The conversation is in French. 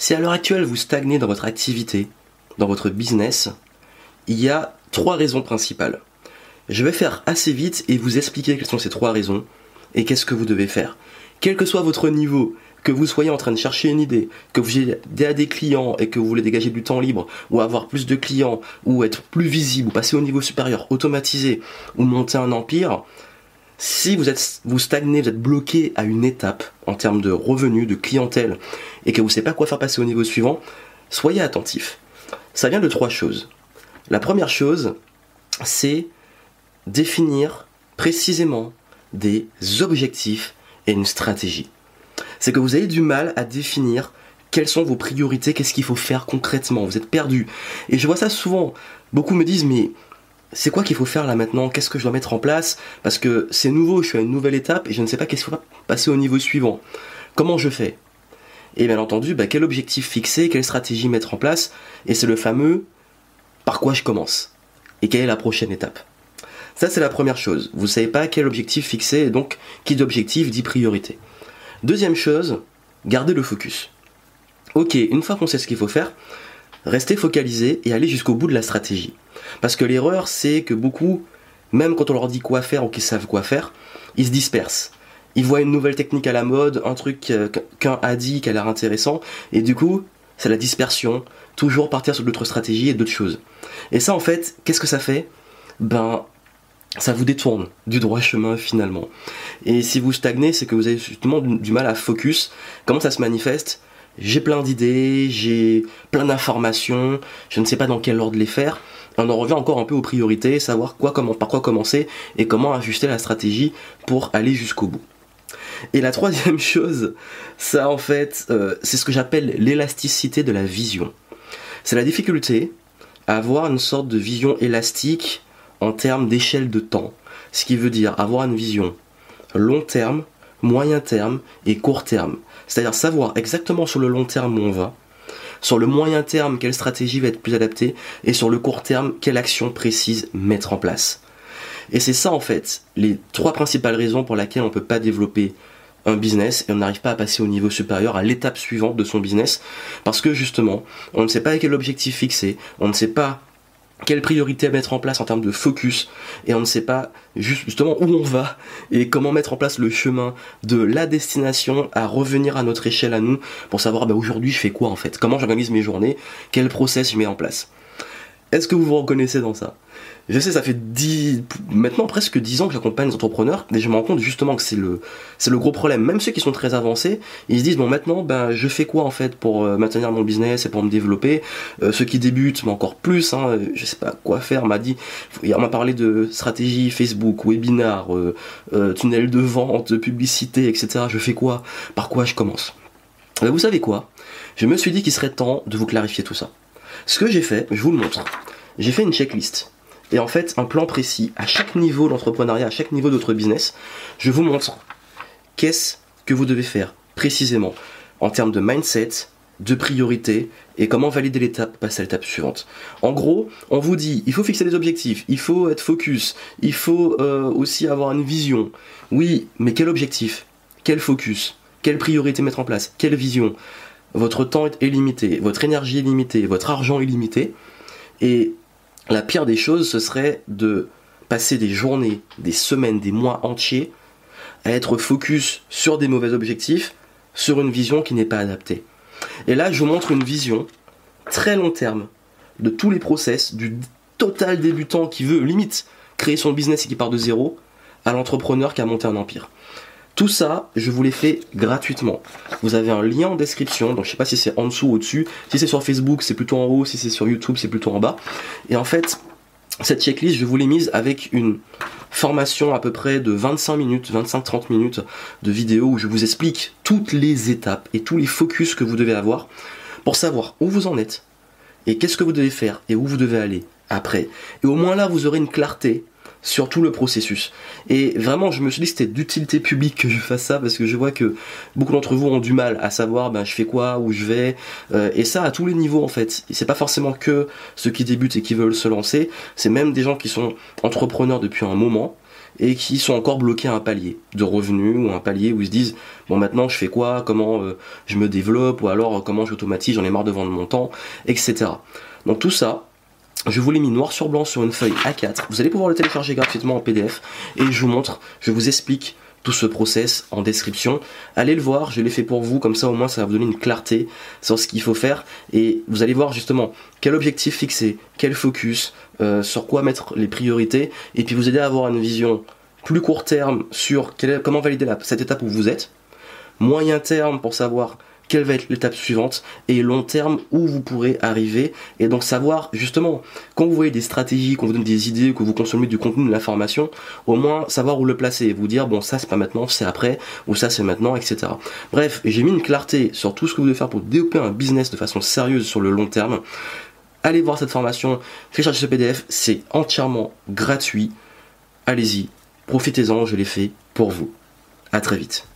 Si à l'heure actuelle vous stagnez dans votre activité, dans votre business, il y a trois raisons principales. Je vais faire assez vite et vous expliquer quelles sont ces trois raisons et qu'est-ce que vous devez faire. Quel que soit votre niveau, que vous soyez en train de chercher une idée, que vous ayez des clients et que vous voulez dégager du temps libre, ou avoir plus de clients, ou être plus visible, ou passer au niveau supérieur, automatiser, ou monter un empire, si vous êtes vous stagnez, vous êtes bloqué à une étape en termes de revenus, de clientèle, et que vous ne savez pas quoi faire passer au niveau suivant, soyez attentif. Ça vient de trois choses. La première chose, c'est définir précisément des objectifs et une stratégie. C'est que vous avez du mal à définir quelles sont vos priorités, qu'est-ce qu'il faut faire concrètement. Vous êtes perdu. Et je vois ça souvent. Beaucoup me disent, mais c'est quoi qu'il faut faire là maintenant? Qu'est-ce que je dois mettre en place? Parce que c'est nouveau, je suis à une nouvelle étape et je ne sais pas qu'est-ce qu'il faut passer au niveau suivant. Comment je fais? Et bien entendu, bah, quel objectif fixer, quelle stratégie mettre en place? Et c'est le fameux par quoi je commence? Et quelle est la prochaine étape? Ça c'est la première chose. Vous ne savez pas quel objectif fixer et donc qui d'objectif dit priorité. Deuxième chose, gardez le focus. Ok, une fois qu'on sait ce qu'il faut faire, restez focalisé et allez jusqu'au bout de la stratégie. Parce que l'erreur, c'est que beaucoup, même quand on leur dit quoi faire ou qu'ils savent quoi faire, ils se dispersent. Ils voient une nouvelle technique à la mode, un truc qu'un a dit qui a l'air intéressant, et du coup, c'est la dispersion, toujours partir sur d'autres stratégies et d'autres choses. Et ça, en fait, qu'est-ce que ça fait? Ben, ça vous détourne du droit chemin finalement. Et si vous stagnez, c'est que vous avez justement du mal à focus. Comment ça se manifeste? J'ai plein d'idées, j'ai plein d'informations, je ne sais pas dans quel ordre les faire on en revient encore un peu aux priorités, savoir quoi, par quoi commencer et comment ajuster la stratégie pour aller jusqu'au bout. Et la troisième chose, ça en fait, euh, c'est ce que j'appelle l'élasticité de la vision. C'est la difficulté à avoir une sorte de vision élastique en termes d'échelle de temps. Ce qui veut dire avoir une vision long terme, moyen terme et court terme. C'est-à-dire savoir exactement sur le long terme où on va, sur le moyen terme, quelle stratégie va être plus adaptée et sur le court terme, quelle action précise mettre en place. Et c'est ça en fait, les trois principales raisons pour lesquelles on ne peut pas développer un business et on n'arrive pas à passer au niveau supérieur, à l'étape suivante de son business, parce que justement, on ne sait pas quel objectif fixer, on ne sait pas quelle priorité mettre en place en termes de focus. Et on ne sait pas justement où on va et comment mettre en place le chemin de la destination à revenir à notre échelle à nous pour savoir bah, aujourd'hui je fais quoi en fait, comment j'organise mes journées, quel process je mets en place? Est-ce que vous vous reconnaissez dans ça? Je sais, ça fait maintenant presque 10 ans que j'accompagne les entrepreneurs, et je me rends compte justement que c'est le, c'est le gros problème. Même ceux qui sont très avancés, ils se disent, bon maintenant, ben, je fais quoi en fait pour euh, maintenir mon business et pour me développer? Euh, Ceux qui débutent, mais encore plus, hein, je sais pas quoi faire, m'a dit, on m'a parlé de stratégie Facebook, webinar, euh, tunnel de vente, publicité, etc. Je fais quoi? Par quoi je commence? Ben, Vous savez quoi? Je me suis dit qu'il serait temps de vous clarifier tout ça. Ce que j'ai fait, je vous le montre. J'ai fait une checklist. Et en fait, un plan précis à chaque niveau d'entrepreneuriat, à chaque niveau de votre business, je vous montre qu'est-ce que vous devez faire précisément en termes de mindset, de priorité et comment valider l'étape, passer à l'étape suivante. En gros, on vous dit, il faut fixer des objectifs, il faut être focus, il faut euh, aussi avoir une vision. Oui, mais quel objectif? Quel focus? Quelle priorité mettre en place? Quelle vision? Votre temps est limité, votre énergie est limitée, votre argent est limité. Et la pire des choses, ce serait de passer des journées, des semaines, des mois entiers à être focus sur des mauvais objectifs, sur une vision qui n'est pas adaptée. Et là, je vous montre une vision très long terme de tous les process, du total débutant qui veut limite créer son business et qui part de zéro, à l'entrepreneur qui a monté un empire. Tout ça, je vous l'ai fait gratuitement. Vous avez un lien en description, donc je sais pas si c'est en dessous ou au-dessus. Si c'est sur Facebook, c'est plutôt en haut. Si c'est sur YouTube, c'est plutôt en bas. Et en fait, cette checklist, je vous l'ai mise avec une formation à peu près de 25 minutes, 25-30 minutes de vidéo où je vous explique toutes les étapes et tous les focus que vous devez avoir pour savoir où vous en êtes et qu'est-ce que vous devez faire et où vous devez aller après. Et au moins là, vous aurez une clarté sur tout le processus. Et vraiment, je me suis dit que c'était d'utilité publique que je fasse ça parce que je vois que beaucoup d'entre vous ont du mal à savoir ben, je fais quoi, où je vais, euh, et ça à tous les niveaux en fait. C'est pas forcément que ceux qui débutent et qui veulent se lancer, c'est même des gens qui sont entrepreneurs depuis un moment et qui sont encore bloqués à un palier de revenus ou un palier où ils se disent bon maintenant je fais quoi, comment euh, je me développe ou alors comment j'automatise, j'en ai marre de vendre mon temps, etc. Donc tout ça, je vous l'ai mis noir sur blanc sur une feuille A4. Vous allez pouvoir le télécharger gratuitement en PDF et je vous montre, je vous explique tout ce process en description. Allez le voir, je l'ai fait pour vous, comme ça au moins ça va vous donner une clarté sur ce qu'il faut faire et vous allez voir justement quel objectif fixer, quel focus, euh, sur quoi mettre les priorités et puis vous aider à avoir une vision plus court terme sur comment valider cette étape où vous êtes, moyen terme pour savoir quelle va être l'étape suivante et long terme où vous pourrez arriver et donc savoir justement quand vous voyez des stratégies, qu'on vous donne des idées, que vous consommez du contenu, de l'information, au moins savoir où le placer vous dire bon ça c'est pas maintenant, c'est après ou ça c'est maintenant, etc. Bref, j'ai mis une clarté sur tout ce que vous devez faire pour développer un business de façon sérieuse sur le long terme. Allez voir cette formation, téléchargez ce PDF, c'est entièrement gratuit. Allez-y, profitez-en, je l'ai fait pour vous. À très vite.